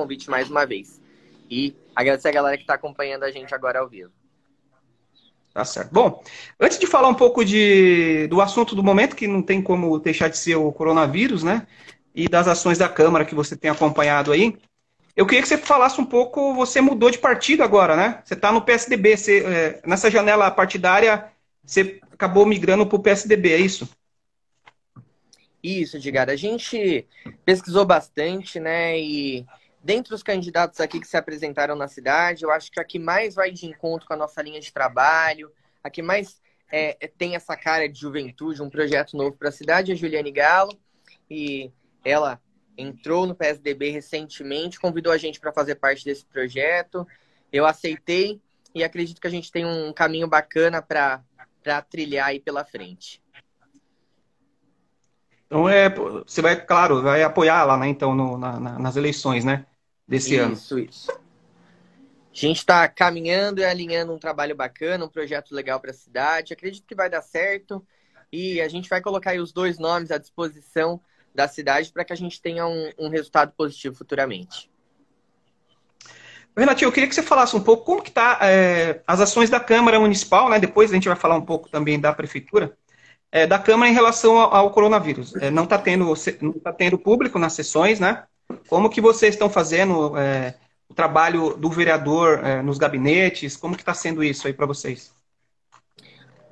convite mais uma vez. E agradecer a galera que está acompanhando a gente agora ao vivo. Tá certo. Bom, antes de falar um pouco de, do assunto do momento, que não tem como deixar de ser o coronavírus, né? E das ações da Câmara que você tem acompanhado aí, eu queria que você falasse um pouco, você mudou de partido agora, né? Você está no PSDB, você, é, nessa janela partidária, você acabou migrando para o PSDB, é isso? Isso, Edgar. A gente pesquisou bastante, né? E dentre os candidatos aqui que se apresentaram na cidade, eu acho que a que mais vai de encontro com a nossa linha de trabalho, a que mais é, tem essa cara de juventude, um projeto novo para a cidade, é a Juliane Galo. E ela entrou no PSDB recentemente, convidou a gente para fazer parte desse projeto. Eu aceitei e acredito que a gente tem um caminho bacana para trilhar aí pela frente. Então é, você vai, claro, vai apoiar lá, né? Então no, na, nas eleições, né? Desse isso, ano. Isso, isso. A gente está caminhando e alinhando um trabalho bacana, um projeto legal para a cidade. Acredito que vai dar certo e a gente vai colocar aí os dois nomes à disposição da cidade para que a gente tenha um, um resultado positivo futuramente. Renatinho, eu queria que você falasse um pouco como que está é, as ações da Câmara Municipal, né? Depois a gente vai falar um pouco também da Prefeitura, é, da Câmara em relação ao, ao coronavírus. É, não está tendo, não tá tendo público nas sessões, né? Como que vocês estão fazendo é, o trabalho do vereador é, nos gabinetes? Como que está sendo isso aí para vocês?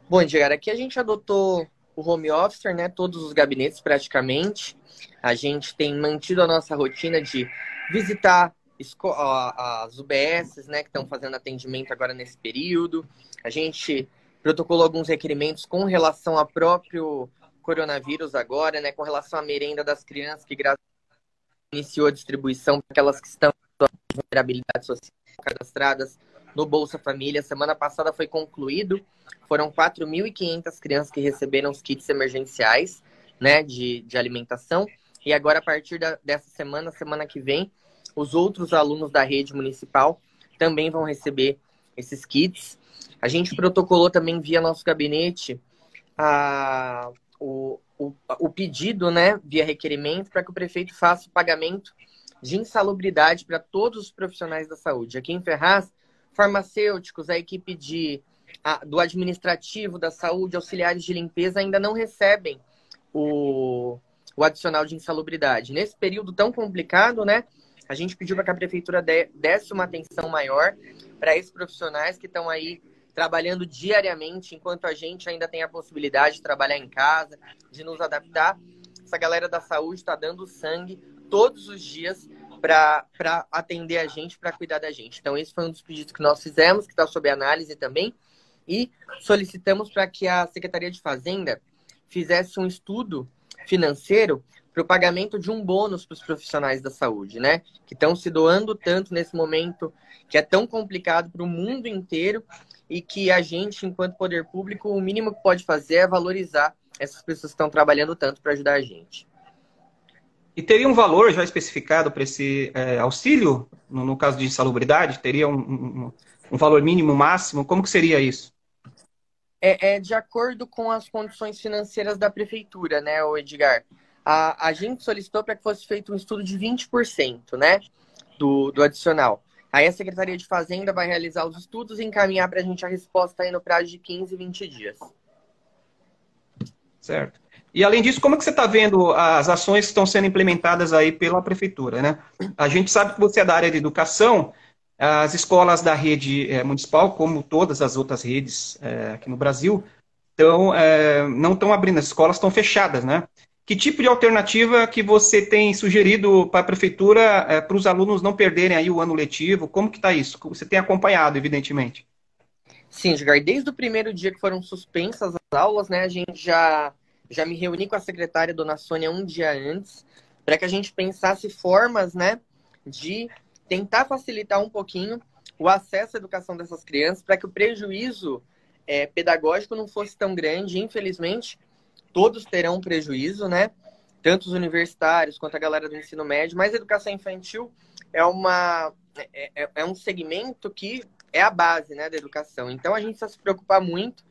Bom, Edgar, aqui a gente adotou o home office, né? Todos os gabinetes praticamente. A gente tem mantido a nossa rotina de visitar as UBSs, né, que estão fazendo atendimento agora nesse período. A gente protocolou alguns requerimentos com relação ao próprio coronavírus agora, né, com relação à merenda das crianças, que graças iniciou a distribuição para aquelas que estão com vulnerabilidade social cadastradas no Bolsa Família. Semana passada foi concluído. Foram 4.500 crianças que receberam os kits emergenciais né, de, de alimentação. E agora, a partir da, dessa semana, semana que vem, os outros alunos da rede municipal também vão receber esses kits. A gente protocolou também via nosso gabinete a, o, o, o pedido, né, via requerimento, para que o prefeito faça o pagamento de insalubridade para todos os profissionais da saúde. Aqui em Ferraz, farmacêuticos, a equipe de, a, do administrativo da saúde, auxiliares de limpeza ainda não recebem o, o adicional de insalubridade. Nesse período tão complicado, né? A gente pediu para que a prefeitura desse uma atenção maior para esses profissionais que estão aí trabalhando diariamente, enquanto a gente ainda tem a possibilidade de trabalhar em casa, de nos adaptar. Essa galera da saúde está dando sangue todos os dias para atender a gente, para cuidar da gente. Então, esse foi um dos pedidos que nós fizemos, que está sob análise também, e solicitamos para que a Secretaria de Fazenda fizesse um estudo financeiro para o pagamento de um bônus para os profissionais da saúde, né? Que estão se doando tanto nesse momento que é tão complicado para o mundo inteiro e que a gente, enquanto poder público, o mínimo que pode fazer é valorizar essas pessoas que estão trabalhando tanto para ajudar a gente. E teria um valor já especificado para esse é, auxílio, no, no, caso de insalubridade? Teria um, um, um, valor mínimo, máximo? Como que seria isso? É, é, de acordo com as condições financeiras da prefeitura, né, o Edgar? A, a gente solicitou para que fosse feito um estudo de 20%, né, do, do adicional. Aí a Secretaria de Fazenda vai realizar os estudos e encaminhar para a gente a resposta aí no prazo de 15, 20 dias. Certo. E além disso, como é que você está vendo as ações que estão sendo implementadas aí pela prefeitura, né? A gente sabe que você é da área de educação, as escolas da rede é, municipal, como todas as outras redes é, aqui no Brasil, então, é, não estão abrindo, as escolas estão fechadas, né? Que tipo de alternativa que você tem sugerido para a prefeitura para os alunos não perderem aí o ano letivo? Como que está isso? Você tem acompanhado, evidentemente. Sim, Edgar, desde o primeiro dia que foram suspensas as aulas, né, a gente já já me reuni com a secretária Dona Sônia um dia antes, para que a gente pensasse formas, né, de tentar facilitar um pouquinho o acesso à educação dessas crianças, para que o prejuízo é, pedagógico não fosse tão grande. Infelizmente, todos terão prejuízo, né? Tanto os universitários quanto a galera do ensino médio, mas a educação infantil é, uma, é, é, é um segmento que é a base né, da educação. Então, a gente precisa se preocupar muito.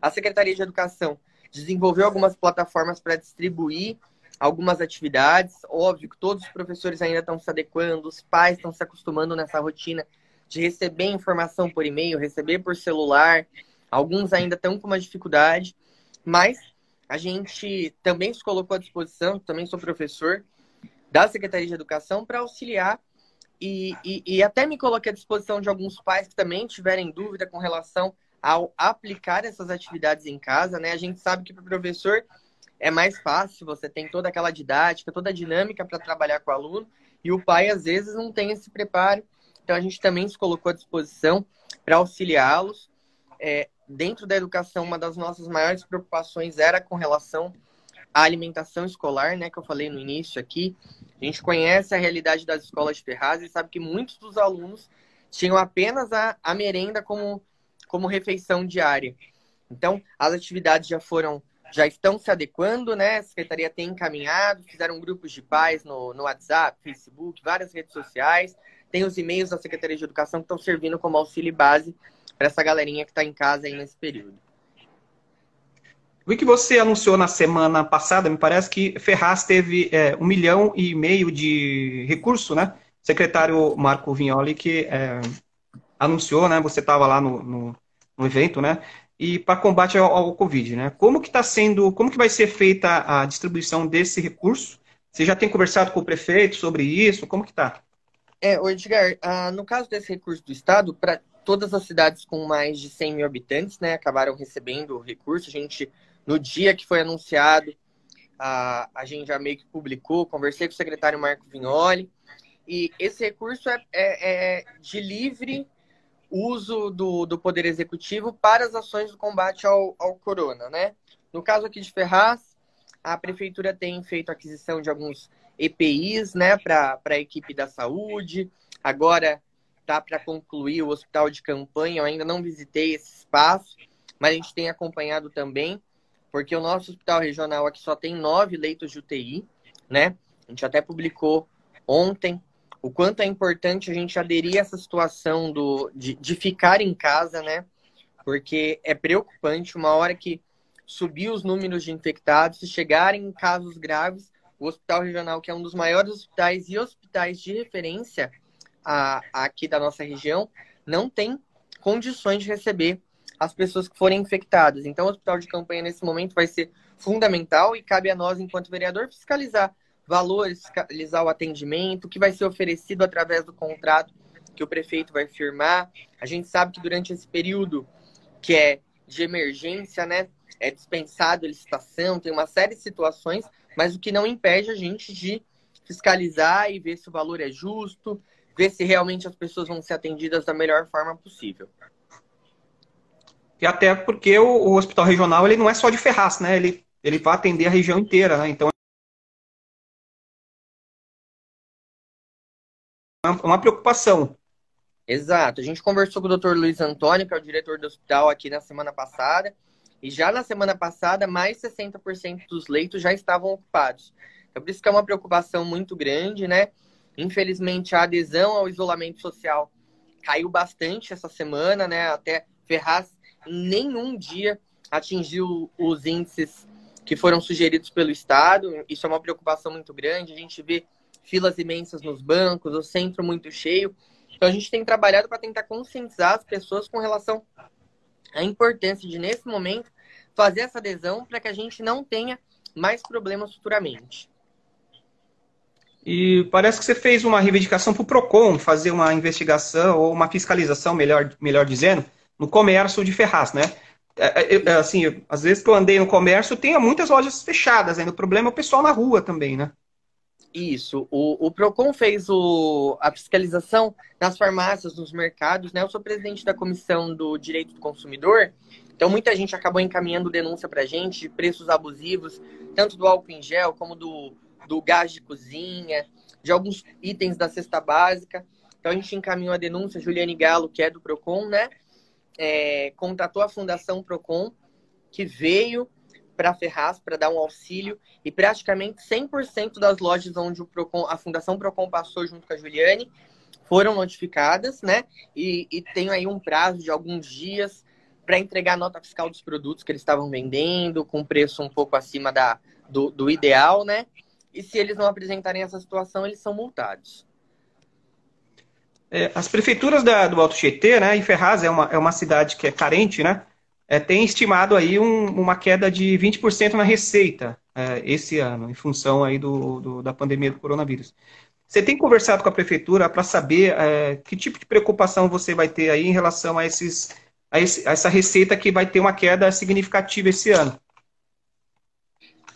A Secretaria de Educação desenvolveu algumas plataformas para distribuir algumas atividades. Óbvio que todos os professores ainda estão se adequando, os pais estão se acostumando nessa rotina de receber informação por e-mail, receber por celular. Alguns ainda estão com uma dificuldade, mas a gente também se colocou à disposição, também sou professor da Secretaria de Educação, para auxiliar e, e, e, até me coloquei à disposição de alguns pais que também tiverem dúvida com relação ao aplicar essas atividades em casa, né? A gente sabe que para o professor é mais fácil, você tem toda aquela didática, toda a dinâmica para trabalhar com o aluno, e o pai às vezes não tem esse preparo. Então a gente também se colocou à disposição para auxiliá-los. É, dentro da educação, uma das nossas maiores preocupações era com relação à alimentação escolar, né, que eu falei no início aqui. A gente conhece a realidade das escolas de Ferraz e sabe que muitos dos alunos tinham apenas a, a merenda como, como refeição diária. Então, as atividades já foram, já estão se adequando, né? A secretaria tem encaminhado, fizeram grupos de pais no, no WhatsApp, Facebook, várias redes sociais. Tem os e-mails da Secretaria de Educação que estão servindo como auxílio base para essa galerinha que está em casa aí nesse período. Vi que você anunciou na semana passada, me parece que Ferraz teve é, um milhão e meio de recurso, né? O secretário Marco Vignoli que é, anunciou, né? Você estava lá no, no, no, evento, né? E para combate ao, ao, Covid, né? Como que está sendo, como que vai ser feita a distribuição desse recurso? Você já tem conversado com o prefeito sobre isso? Como que está? É, Edgar, ah, no caso desse recurso do Estado, para todas as cidades com mais de 100 mil habitantes, né, acabaram recebendo o recurso. A gente, no dia que foi anunciado, a, a gente já meio que publicou, conversei com o secretário Marco Vignoli, e esse recurso é, é, é de livre uso do, do Poder Executivo para as ações do combate ao, ao corona, né? No caso aqui de Ferraz, a prefeitura tem feito aquisição de alguns EPIs, né, para a equipe da saúde. Agora tá para concluir o hospital de campanha. Eu ainda não visitei esse espaço, mas a gente tem acompanhado também, porque o nosso hospital regional aqui só tem nove leitos de UTI, né? A gente até publicou ontem o quanto é importante a gente aderir a essa situação do, de, de ficar em casa, né? Porque é preocupante uma hora que subir os números de infectados, se chegarem em casos graves, o hospital regional, que é um dos maiores hospitais e hospitais de referência a, a aqui da nossa região, não tem condições de receber as pessoas que forem infectadas. Então, o hospital de campanha, nesse momento, vai ser fundamental e cabe a nós, enquanto vereador, fiscalizar valores, fiscalizar o atendimento, o que vai ser oferecido através do contrato que o prefeito vai firmar. A gente sabe que durante esse período que é de emergência, né, é dispensado licitação, tem uma série de situações, mas o que não impede a gente de fiscalizar e ver se o valor é justo, ver se realmente as pessoas vão ser atendidas da melhor forma possível. E até porque o, o hospital regional ele não é só de Ferraz, né? Ele, ele vai atender a região inteira, né? Então é uma preocupação. Exato. A gente conversou com o Dr. Luiz Antônio, que é o diretor do hospital aqui na semana passada, e já na semana passada, mais 60% dos leitos já estavam ocupados. Então, por isso que é uma preocupação muito grande, né? Infelizmente, a adesão ao isolamento social caiu bastante essa semana, né? Até Ferraz em nenhum dia atingiu os índices que foram sugeridos pelo Estado. Isso é uma preocupação muito grande. A gente vê filas imensas nos bancos, o centro muito cheio. Então, a gente tem trabalhado para tentar conscientizar as pessoas com relação à importância de, nesse momento, fazer essa adesão para que a gente não tenha mais problemas futuramente. E parece que você fez uma reivindicação para o PROCON fazer uma investigação ou uma fiscalização, melhor, melhor dizendo, no comércio de Ferraz, né? É, é, é, assim, às vezes que eu andei no comércio, tem muitas lojas fechadas ainda. O problema é o pessoal na rua também, né? Isso. O, o PROCON fez o, a fiscalização nas farmácias, nos mercados, né? Eu sou presidente da Comissão do Direito do Consumidor, então muita gente acabou encaminhando denúncia para a gente de preços abusivos, tanto do álcool em gel como do do gás de cozinha, de alguns itens da cesta básica. Então a gente encaminhou a denúncia, Juliane Galo, que é do Procon, né? É, contatou a Fundação Procon, que veio para Ferraz para dar um auxílio e praticamente 100% das lojas onde o Procon, a Fundação Procon passou junto com a Juliane foram notificadas, né? E, e tem aí um prazo de alguns dias para entregar a nota fiscal dos produtos que eles estavam vendendo com preço um pouco acima da, do, do ideal, né? E se eles não apresentarem essa situação, eles são multados. É, as prefeituras da, do Alto Tietê, né, e Ferraz é uma, é uma cidade que é carente, né, é, tem estimado aí um, uma queda de 20% na receita é, esse ano, em função aí do, do, da pandemia do coronavírus. Você tem conversado com a prefeitura para saber é, que tipo de preocupação você vai ter aí em relação a, esses, a, esse, a essa receita que vai ter uma queda significativa esse ano?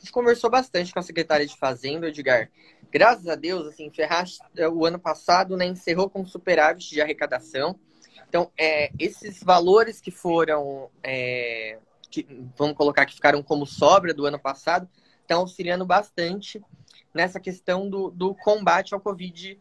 Gente conversou bastante com a secretária de Fazenda, Edgar. Graças a Deus, assim, Ferraz, é, o ano passado, né, encerrou com superávit de arrecadação. Então, é, esses valores que foram, é, que, vamos colocar que ficaram como sobra do ano passado, estão auxiliando bastante nessa questão do, do combate ao Covid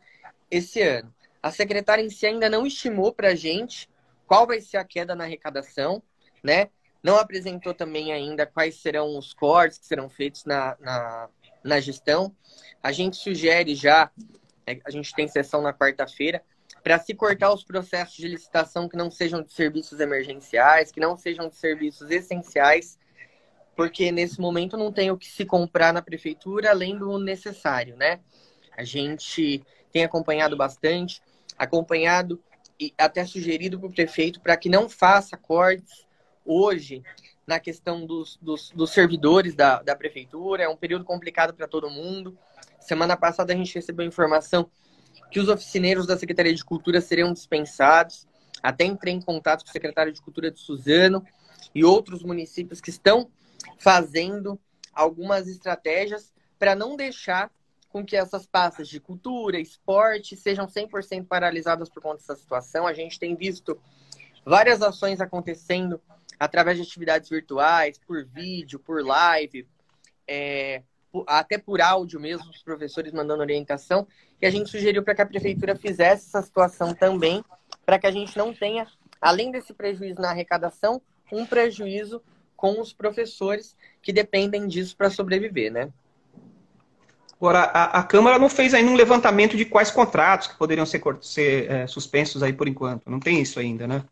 esse ano. A secretária em si ainda não estimou para a gente qual vai ser a queda na arrecadação, né? Não apresentou também ainda quais serão os cortes que serão feitos na, na, na gestão. A gente sugere já, é, a gente tem sessão na quarta-feira, para se cortar os processos de licitação que não sejam de serviços emergenciais, que não sejam de serviços essenciais, porque nesse momento não tem o que se comprar na prefeitura além do necessário, né? A gente tem acompanhado bastante, acompanhado e até sugerido para o prefeito para que não faça cortes hoje na questão dos, dos, dos servidores da, da prefeitura. É um período complicado para todo mundo. Semana passada a gente recebeu informação que os oficineiros da Secretaria de Cultura seriam dispensados. Até entrei em contato com o secretário de Cultura de Suzano e outros municípios que estão fazendo algumas estratégias para não deixar com que essas pastas de cultura, esporte sejam 100% paralisadas por conta dessa situação. A gente tem visto várias ações acontecendo através de atividades virtuais, por vídeo, por live, é, até por áudio mesmo, os professores mandando orientação. E a gente sugeriu para que a prefeitura fizesse essa situação também, para que a gente não tenha, além desse prejuízo na arrecadação, um prejuízo com os professores que dependem disso para sobreviver, né? Agora, a, a, Câmara não fez ainda um levantamento de quais contratos que poderiam ser, ser é, suspensos aí por enquanto. Não tem isso ainda, né?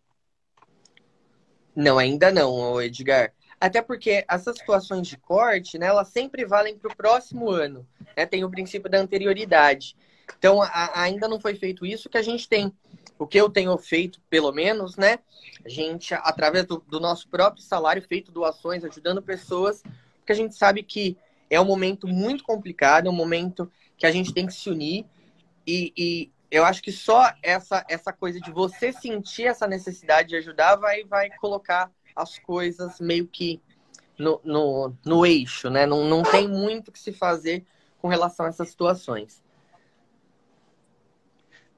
Não, ainda não, Edgar. Até porque essas situações de corte, né, elas sempre valem para o próximo ano. Né? Tem o princípio da anterioridade. Então, a, ainda não foi feito isso que a gente tem o que eu tenho feito, pelo menos, né? A gente, através do, do, nosso próprio salário, feito doações, ajudando pessoas, porque a gente sabe que é um momento muito complicado, é um momento que a gente tem que se unir. E, e eu acho que só essa, essa coisa de você sentir essa necessidade de ajudar vai, vai colocar as coisas meio que no, no, no eixo, né? Não, não tem muito o que se fazer com relação a essas situações.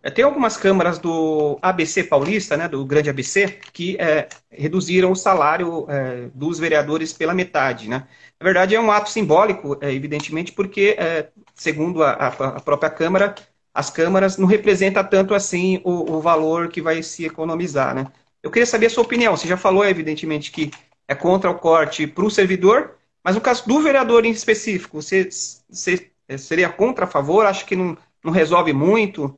É, tem algumas câmaras do ABC paulista, né, do grande ABC, que é, reduziram o salário é, dos vereadores pela metade. Né? Na verdade, é um ato simbólico, é, evidentemente, porque, é, segundo a, a, própria Câmara, as câmaras não representam tanto assim o, o, valor que vai se economizar. Né? Eu queria saber a sua opinião. Você já falou, evidentemente, que é contra o corte para o servidor, mas no caso do vereador em específico, você, você seria contra, a favor? Acho que não, não resolve muito?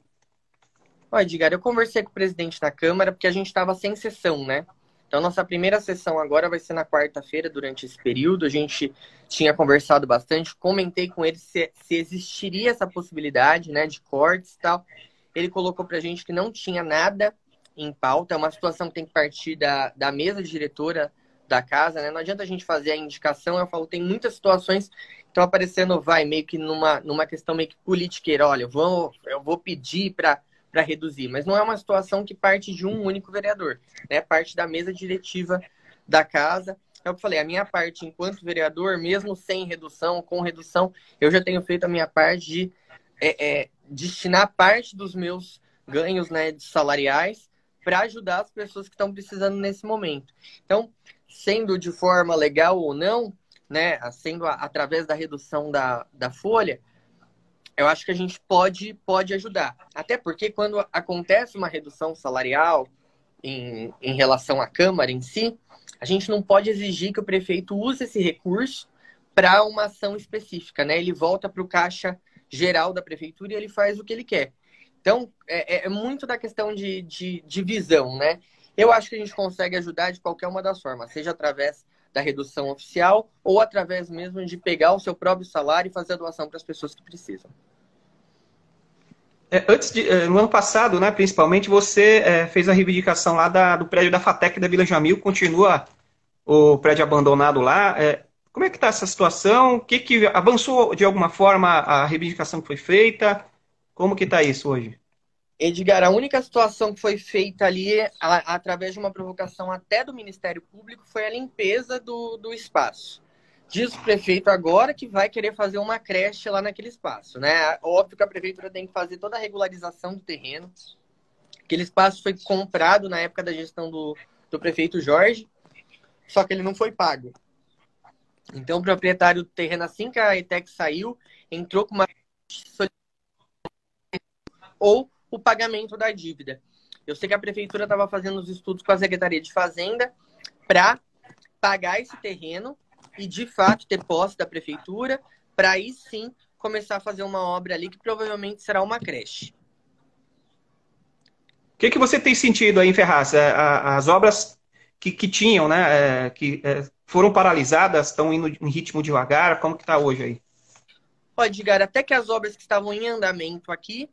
Ó, Edgar, eu conversei com o presidente da Câmara porque a gente estava sem sessão, né? Então, nossa primeira sessão agora vai ser na quarta-feira, durante esse período. A gente tinha conversado bastante, comentei com ele se, se existiria essa possibilidade, né, de cortes e tal. Ele colocou pra gente que não tinha nada em pauta, é uma situação que tem que partir da, da mesa diretora da casa, né? Não adianta a gente fazer a indicação, eu falo, tem muitas situações que estão aparecendo, vai, meio que numa, numa questão meio que politiqueira. Olha, eu vou, eu vou pedir para para reduzir, mas não é uma situação que parte de um único vereador, né? Parte da mesa diretiva da casa. É o que eu falei, a minha parte enquanto vereador, mesmo sem redução, com redução, eu já tenho feito a minha parte de é, é, destinar parte dos meus ganhos né, salariais para ajudar as pessoas que estão precisando nesse momento. Então, sendo de forma legal ou não, né, sendo a, através da redução da, da folha, eu acho que a gente pode, pode ajudar. Até porque quando acontece uma redução salarial em, em relação à Câmara em si, a gente não pode exigir que o prefeito use esse recurso para uma ação específica, né? Ele volta para o caixa geral da prefeitura e ele faz o que ele quer. Então, é, é muito da questão de, de, de visão, né? Eu acho que a gente consegue ajudar de qualquer uma das formas, seja através da redução oficial ou através mesmo de pegar o seu próprio salário e fazer a doação para as pessoas que precisam. É, antes de, é, no ano passado, né, principalmente, você é, fez a reivindicação lá da, do prédio da FATEC da Vila Jamil, continua o prédio abandonado lá. É, como é que está essa situação? O que, que avançou de alguma forma a reivindicação que foi feita? Como que está isso hoje? Edgar, a única situação que foi feita ali, a, através de uma provocação até do Ministério Público, foi a limpeza do, do espaço. Diz o prefeito agora que vai querer fazer uma creche lá naquele espaço, né? Óbvio que a prefeitura tem que fazer toda a regularização do terreno. Aquele espaço foi comprado na época da gestão do, do prefeito Jorge, só que ele não foi pago. Então, o proprietário do terreno, assim que a ETEC saiu, entrou com uma ou o pagamento da dívida. Eu sei que a prefeitura estava fazendo os estudos com a Secretaria de Fazenda para pagar esse terreno e de fato ter posse da prefeitura, para aí sim começar a fazer uma obra ali que provavelmente será uma creche. O que, que você tem sentido aí Ferraz? É, as obras que, que tinham, né, é, que é, foram paralisadas, estão indo em ritmo devagar, como que está hoje aí? Pode, Edgar, até que as obras que estavam em andamento aqui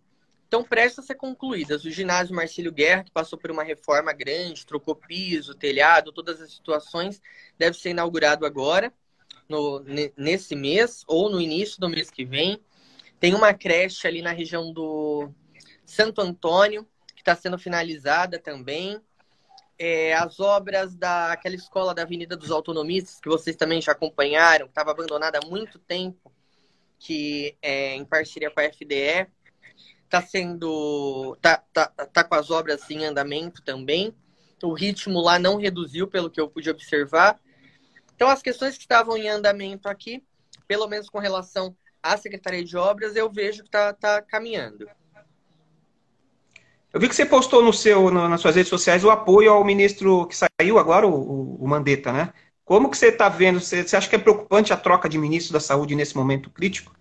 estão prestes a ser concluídas. O ginásio Marcílio Guerra, que passou por uma reforma grande, trocou piso, telhado, todas as situações, deve ser inaugurado agora, no, nesse mês, ou no início do mês que vem. Tem uma creche ali na região do Santo Antônio, que está sendo finalizada também. É, as obras daquela escola da Avenida dos Autonomistas, que vocês também já acompanharam, que estava abandonada há muito tempo, que é em parceria com a FDE, está sendo. Tá, tá, tá com as obras em andamento também. O ritmo lá não reduziu, pelo que eu pude observar. Então, as questões que estavam em andamento aqui, pelo menos com relação à Secretaria de Obras, eu vejo que está tá caminhando. Eu vi que você postou no seu, no, nas suas redes sociais o apoio ao ministro que saiu agora, o, o Mandetta, né? Como que você está vendo? Você, você acha que é preocupante a troca de ministro da Saúde nesse momento crítico?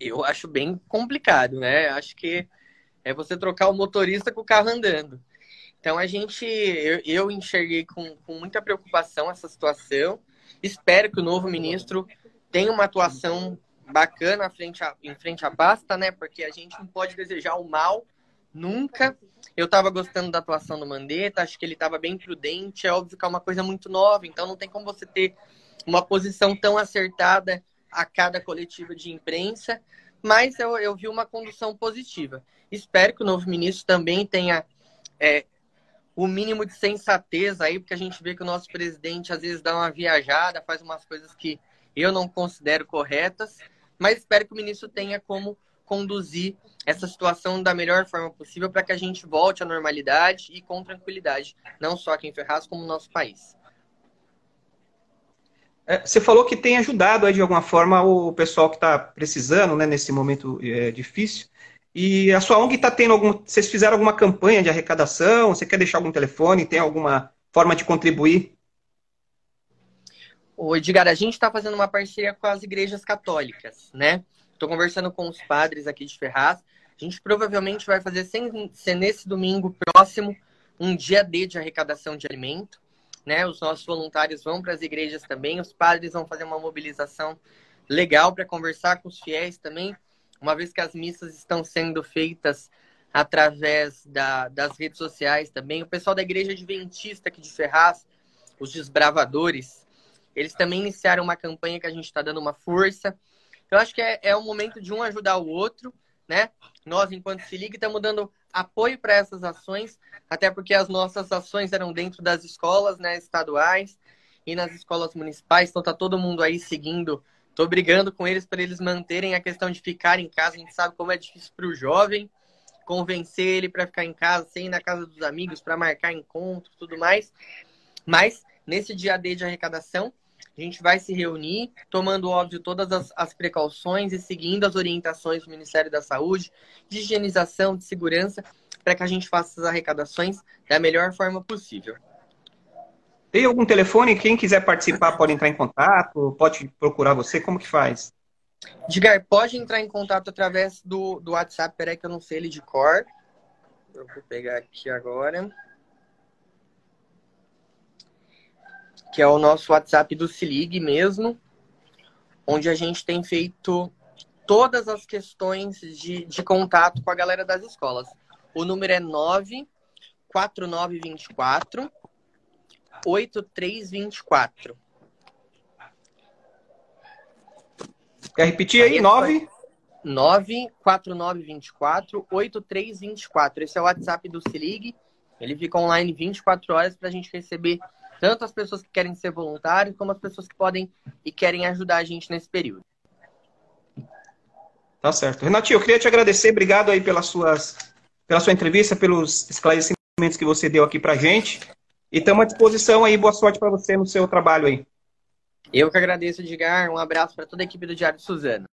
Eu acho bem complicado, né? Acho que é você trocar o motorista com o carro andando. Então a gente, eu, eu enxerguei com, com muita preocupação essa situação. Espero que o novo ministro tenha uma atuação bacana frente a, em frente à pasta, né? Porque a gente não pode desejar o mal nunca. Eu estava gostando da atuação do Mandetta, acho que ele estava bem prudente. É óbvio que é uma coisa muito nova, então não tem como você ter uma posição tão acertada a cada coletiva de imprensa, mas eu, eu vi uma condução positiva. Espero que o novo ministro também tenha é, o mínimo de sensatez aí, porque a gente vê que o nosso presidente às vezes dá uma viajada, faz umas coisas que eu não considero corretas, mas espero que o ministro tenha como conduzir essa situação da melhor forma possível para que a gente volte à normalidade e com tranquilidade, não só aqui em Ferraz, como no nosso país. É, você falou que tem ajudado aí, de alguma forma o pessoal que está precisando né, nesse momento é, difícil. E a sua ONG está tendo algum. Vocês fizeram alguma campanha de arrecadação? Você quer deixar algum telefone? Tem alguma forma de contribuir? O Edgar, a gente está fazendo uma parceria com as igrejas católicas, né? Estou conversando com os padres aqui de Ferraz. A gente provavelmente vai fazer, sem ser nesse domingo próximo, um dia D de arrecadação de alimento né? Os nossos voluntários vão para as igrejas também, os padres vão fazer uma mobilização legal para conversar com os fiéis também, uma vez que as missas estão sendo feitas através da, das redes sociais também. O pessoal da igreja adventista aqui de Ferraz, os desbravadores, eles também iniciaram uma campanha que a gente está dando uma força. Eu acho que é, é o momento de um ajudar o outro, né? Nós, enquanto se liga, estamos dando apoio para essas ações, até porque as nossas ações eram dentro das escolas né, estaduais e nas escolas municipais, então tá todo mundo aí seguindo. Tô brigando com eles para eles manterem a questão de ficar em casa. A gente sabe como é difícil para o jovem convencer ele para ficar em casa, sem ir na casa dos amigos, para marcar encontros, tudo mais. Mas nesse dia D de arrecadação, a gente vai se reunir, tomando, óbvio, todas as, as, precauções e seguindo as orientações do Ministério da Saúde, de higienização, de segurança, para que a gente faça as arrecadações da melhor forma possível. Tem algum telefone? Quem quiser participar pode entrar em contato, pode procurar você, como que faz? Edgar, pode entrar em contato através do, do WhatsApp, peraí que eu não sei ele de cor. Eu vou pegar aqui agora. Que é o nosso WhatsApp do Se Ligue mesmo, onde a gente tem feito todas as questões de, de contato com a galera das escolas. O número é 94924 8324. Quer repetir aí? 9? 94924 8324. Esse é o WhatsApp do Se Ligue. Ele fica online 24 horas para a gente receber tanto as pessoas que querem ser voluntários, como as pessoas que podem e querem ajudar a gente nesse período. Tá certo. Renatinho, eu queria te agradecer, obrigado aí pelas suas, pela sua entrevista, pelos esclarecimentos que você deu aqui pra gente. E estamos à disposição aí, boa sorte para você no seu trabalho aí. Eu que agradeço, Edgar. Um abraço para toda a equipe do Diário de Suzano.